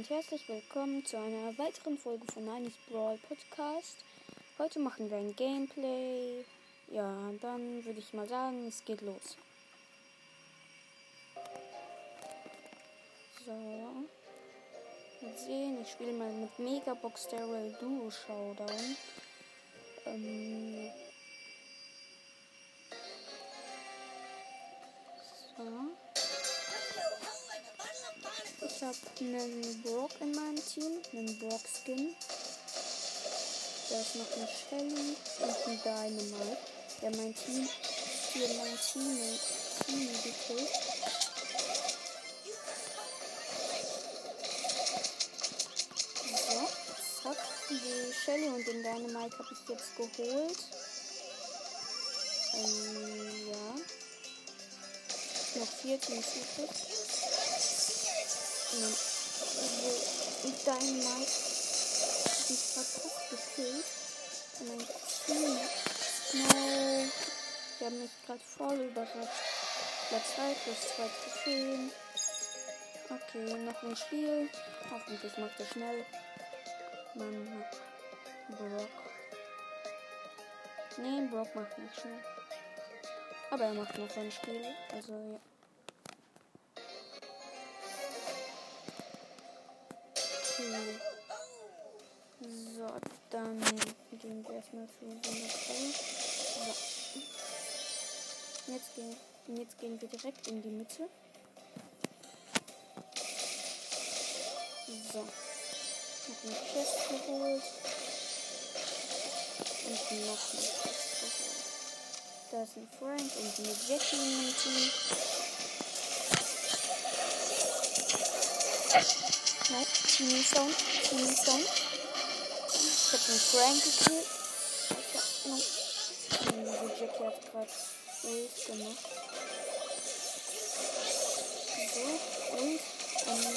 und herzlich willkommen zu einer weiteren Folge von Ninis Brawl Podcast. Heute machen wir ein Gameplay. Ja, dann würde ich mal sagen, es geht los. So. Mal sehen, ich spiele mal mit Megabox Daryl Duo Showdown. Ähm. Ich habe einen Brock in meinem Team, einen Brock Skin. Da ist noch eine Shelly und ein Dynamite. Ja, mein Team, hier mein Team, Team gekillt. So, zack. Die Shelly und den Dynamite habe ich jetzt geholt. Ähm, ja. Noch vier Teams übrig. Und und Dynamite die ist gerade fast gekillt. Und mein Team. No. Die haben mich gerade voll überrascht. Platz 2 plus 2 Trophäen. Okay, noch ein Spiel. Hoffentlich macht er schnell. Mann, Brock. Nee, Brock macht nicht schnell. Aber er macht noch ein Spiel. Also ja. So, dann gehen wir erstmal zu so einer Stelle. So. Jetzt gehen, jetzt gehen wir direkt in die Mitte. So. Noch eine Chest geholt. Und noch eine Chest geholt. Da ist ein Frank und eine Jackie dem Team. Nein, Team Sound, Team Sound. Ich hab den Frank gekillt. Alter, no. Diese Jackie hat gerade Ult gemacht. So, und ähm,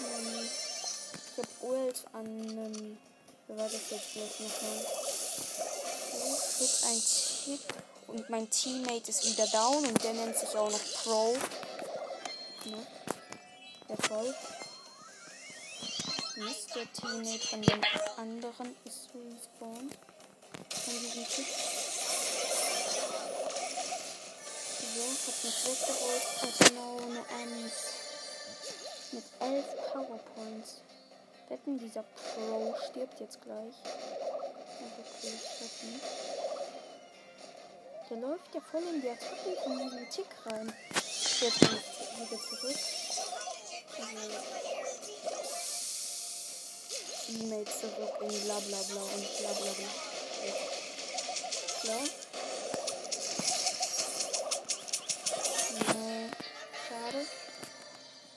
ähm, ich hab Ult an einem. Wer war das jetzt bloß nochmal? So, Tick, ein Tick. Und mein Teammate ist wieder down und der nennt sich auch noch Pro. Ne? Der voll. Mist, der Teammate von dem anderen ist respawned. Von diesem Typ. So, hab mich weggeholt. Also genau eine 1. Mit 11 Powerpoints. Wetten, dieser Pro stirbt jetzt gleich. Also okay, ich nicht. Der läuft ja voll in die Attacken von diesem Tick rein. Jetzt ich wieder zurück. Also, Teammates zurück in bla bla bla und bla bla bla. Klar. Nee, schade.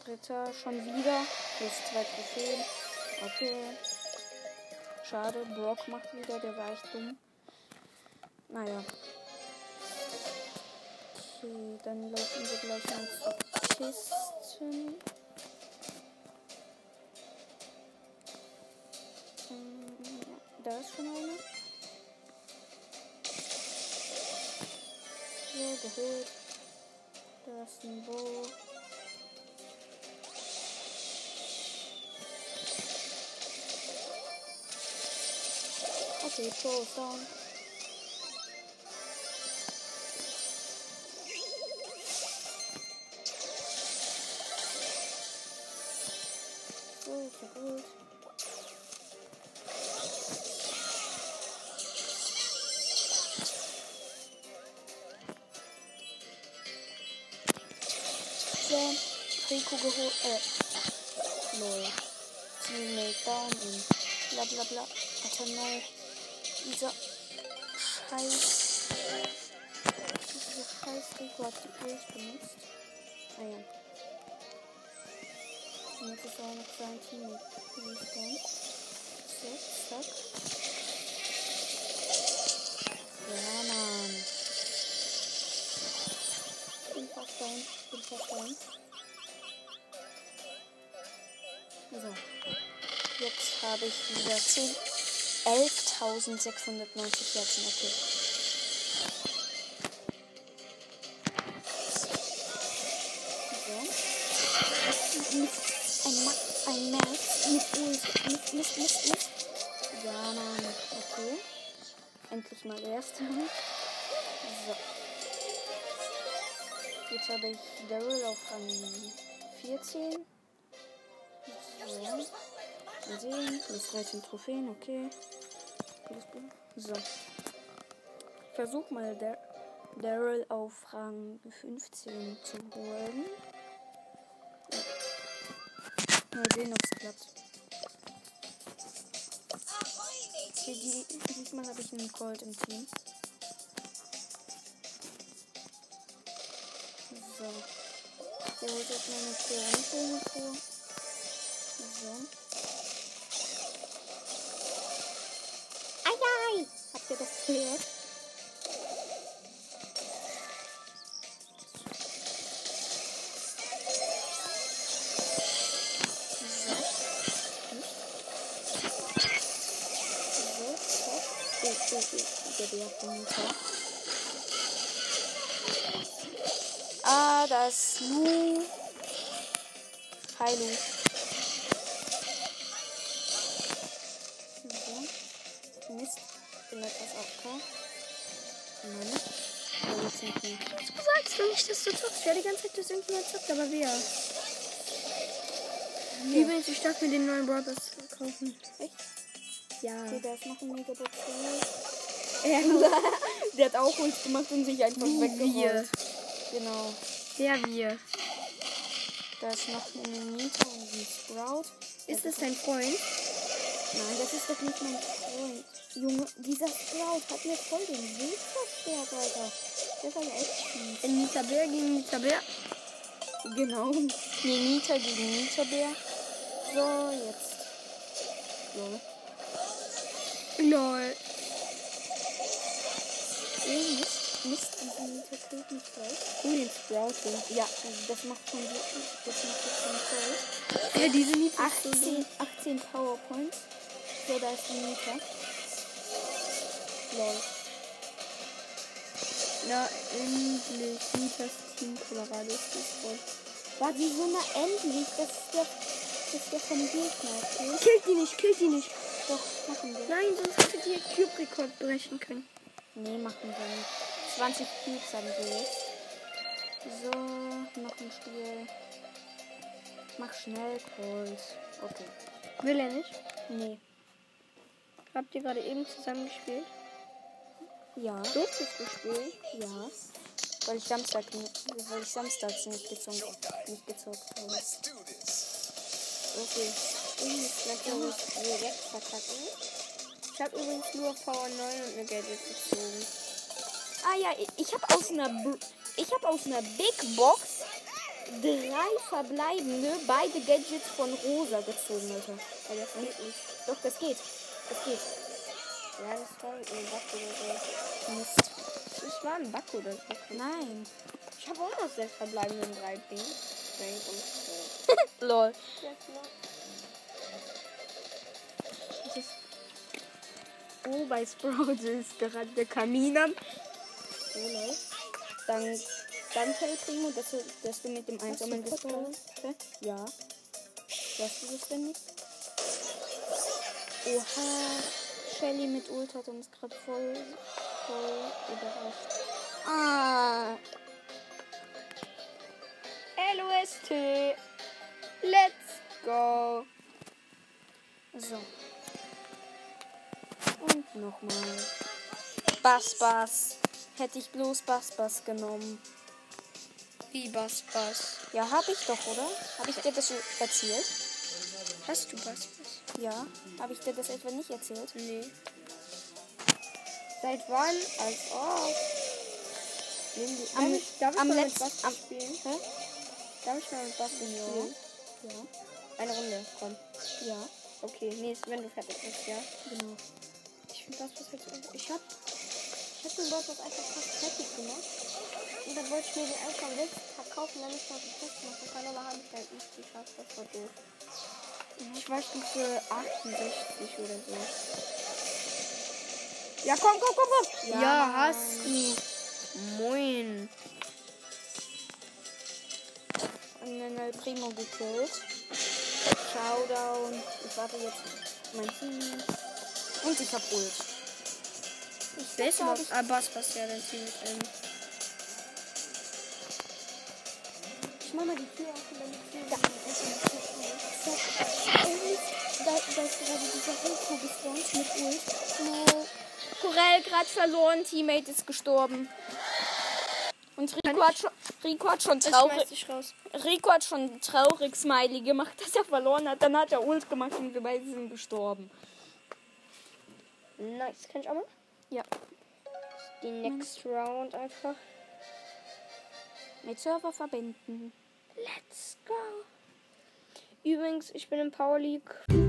Dritter schon wieder. Plus zwei Trophäen. Okay. Schade. Brock macht wieder, der war echt dumm. Naja. Okay, dann laufen wir gleich mal zur Kisten. Da ist schon eine. So, geholt. Da ist ein Bo. Okay, Pro ist down. So, ist ja gut. Rico geholt. Äh, lol. Teammate down und bla bla bla. Alter, no. Dieser Scheiß. Dieser Scheiß Rico hat die Ult benutzt. Ah ja. Und jetzt ist auch noch sein Teammate. So, zack. Ja, Mann. Ich bin fast down. Ich bin fast down. So. Jetzt habe ich wieder 10. 11.690 Herzen. Okay. So. Ein, Ma ein Max Mist, Mist, Mist. Ja, Mann. Okay. Endlich mal erst. So. Jetzt habe ich Daryl auf Rang 14. Mal sehen. Plus 13 Trophäen, okay. So. Versuch mal der Daryl auf Rang 15 zu holen. Mal sehen, ob es klappt. Okay, die, diesmal habe ich einen Colt im Team. So. Der holt jetzt meine Piranha vor. So. Eieiei! Habt ihr das gehört? Ah, das Lu. Hi Lu. Nein. Jetzt sind die. Du sagst doch nicht, dass du zockst. Ich werde die ganze Zeit, dass irgendjemand zockt, aber wer? Übrigens, ich darf mir den neuen Brothers kaufen. Echt? Ja. Okay, da ist noch ein Megabox. Er, Der hat auch Holz gemacht und sich einfach Du, weggerollt. wir. Genau. der wir. Da ist noch eine Nita und ein Sprout. Ist das dein Freund? Nein, das ist doch nicht mein Freund. Junge, dieser Sprout hat mir voll den Weg versperrt, Alter. Der war ja echt fies. In Nita Bär gegen Nita Bär. Genau. Nee, Nita gegen Nita-Bär. So, jetzt. Lol. Lol. Mist. Diese Nita killt mich gleich. Oh, den Sprout. Ja, das macht schon das macht jetzt schon toll. Ja, diese Nita ist so 18, 18 Powerpoints. So, da ist die Nita. Lol. Na, endlich. Nitas Team Colorado ist voll. War die so na endlich? Das ist der, das ist der vom Gegner, okay? Killt die nicht, killt die nicht. Doch, machen wir. Nein, sonst hätte die ihr Cube-Rekord brechen können. Nee, machen wir nicht. 20 Cubes haben wir jetzt. So, noch ein Spiel. Mach schnell, Colt. Okay. Will er nicht? Nee. Habt ihr gerade eben zusammen gespielt? Ja. Durftest du spielen? Ja. Weil ich Samstag nicht, weil ich samstags nicht gezockt, nicht gezockt habe. Okay. Ich ich direkt verkacken. Ich habe übrigens nur VR9 und eine Gadget gezogen. Ah ja, ich- habe aus einer ich habe aus einer Big Box drei verbleibende beide Gadgets von Rosa gezogen, Alter. Aber das geht nicht. Doch, das geht. Das geht. Ja, das war ein Bug oder so. Mist. Das war ein Bug oder so. Nein. Ich habe auch noch sechs verbleibenden drei äh, Lol. Oh, bei Sprout ist gerade der Kamin an. Lol. Dann, danke, El Primo, dass du, dass du mit dem einsamen? Hä? Ja. Weißt du das denn nicht? Oha. Shelly mit Ult hat uns gerade voll, voll überrascht. Ah. LOST. Let's go. So. Und nochmal. Bass, Bass. Hätte ich bloß Bass, Bass genommen. Wie Bass Bass. Ja, habe ich doch, oder? Habe ich dir das erzählt? Hast du Bass Bass? Ja. Habe ich dir das etwa nicht erzählt? Nee. Seit wann? Als ob. Die- Darf Am, ich, darf ich am mal mit. Bass Am, spielen? hä? Darf ich mal mit Bass spielen? Ja. Eine Runde, komm. Ja. Okay, nee, wenn du fertig bist, ja. Genau. Ich finde das was jetzt einfach. Ich hab. Den Bot einfach fast fertig gemacht. Und dann wollte ich mir den einfach am letzten Tag kaufen, damit ich noch einen Test machen kann, aber habe ich halt nicht geschafft. Das war doof. Ich war Stufe 68 oder so. Ja, komm, komm, komm, komm! Ja, Ja, hast du. Moin. Und den El Primo gekillt. Showdown. Ich warte jetzt mein Team. Und ich hab Ult. Ist hab überhaupt? ich- Ah, Bass, Bass, ja, dein Team. Ähm, Ich mach mal die Tür auf und dann da. Da, da ist gerade dieser Rico gespawnt mit Ult. No. Corell gerade verloren, Teammate ist gestorben. Und Rico hat schon, Rico hat schon ich traurig. Rico hat schon traurig Smiley gemacht, dass er verloren hat. Dann hat er Ult gemacht und wir beide sind gestorben. Nice. Kann ich auch mal? Ja. Die next round einfach. Mit Server verbinden. Let's go. Übrigens, ich bin im Power League